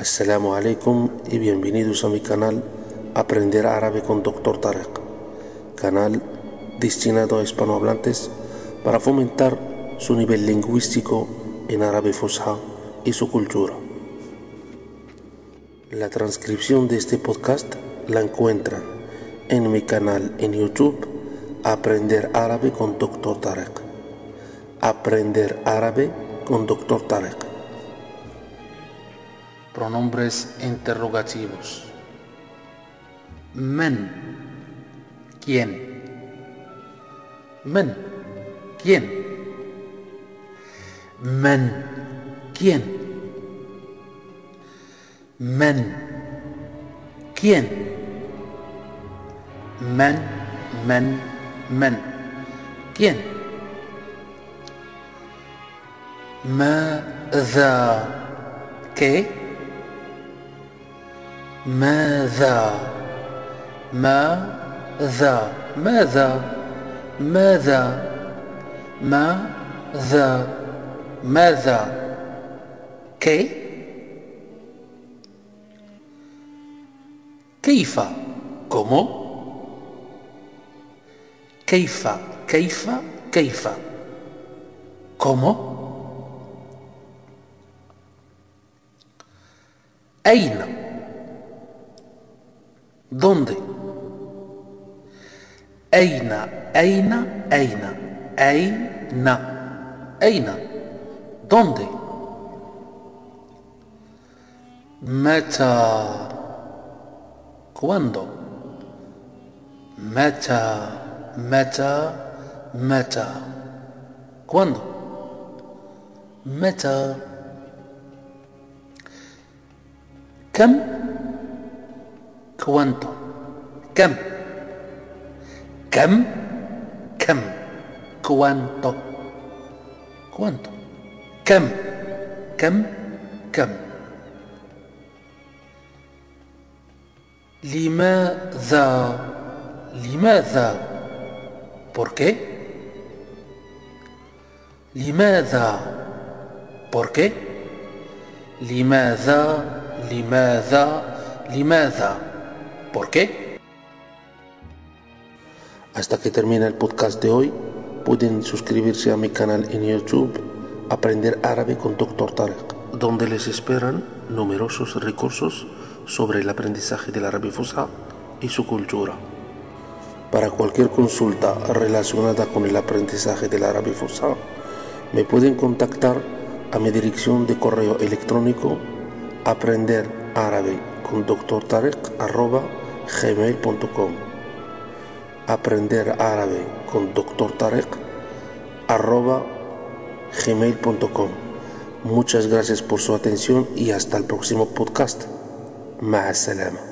Assalamu alaikum y bienvenidos a mi canal Aprender Árabe con Dr. Tarek, canal destinado a hispanohablantes para fomentar su nivel lingüístico en árabe fusha y su cultura. La transcripción de este podcast la encuentran en mi canal en YouTube Aprender Árabe con Dr. Tarek. Aprender Árabe con Dr. Tarek Pronombres interrogativos. Men. ¿Quién? Men. ¿Quién? Men. ¿Quién? Men. ¿Quién? Men, men, men. ¿Quién? ماذا ¿Qué? ماذا؟ ماذا؟ ماذا؟ ماذا؟ ماذا؟ ماذا؟ كي؟ كيف؟ كومو؟ كيف؟ كيف؟ كيف؟ كومو؟ أين؟ ¿Dónde? Eina, Eina, Eina, Eina, Eina. ¿Dónde? Meta. ¿Cuándo? Meta, meta, meta. ¿Cuándo? Meta. Cuánto كم؟ كم؟ كم؟ cuánto cuánto كم؟ كم؟ كم؟ لماذا؟ لماذا؟ ¿Por qué? لماذا؟ ¿Por qué? لماذا؟ لماذا؟ لماذا؟ ¿Por qué? Hasta que termina el podcast de hoy, pueden suscribirse a mi canal en YouTube Aprender Árabe con Dr. Tarek, donde les esperan numerosos recursos sobre el aprendizaje del árabe fusha y su cultura. Para cualquier consulta relacionada con el aprendizaje del árabe fusha, me pueden contactar a mi dirección de correo electrónico aprender árabe con gmail.com aprender árabe con gmail.com muchas gracias por su atención y hasta el próximo podcast. Ma'asalama.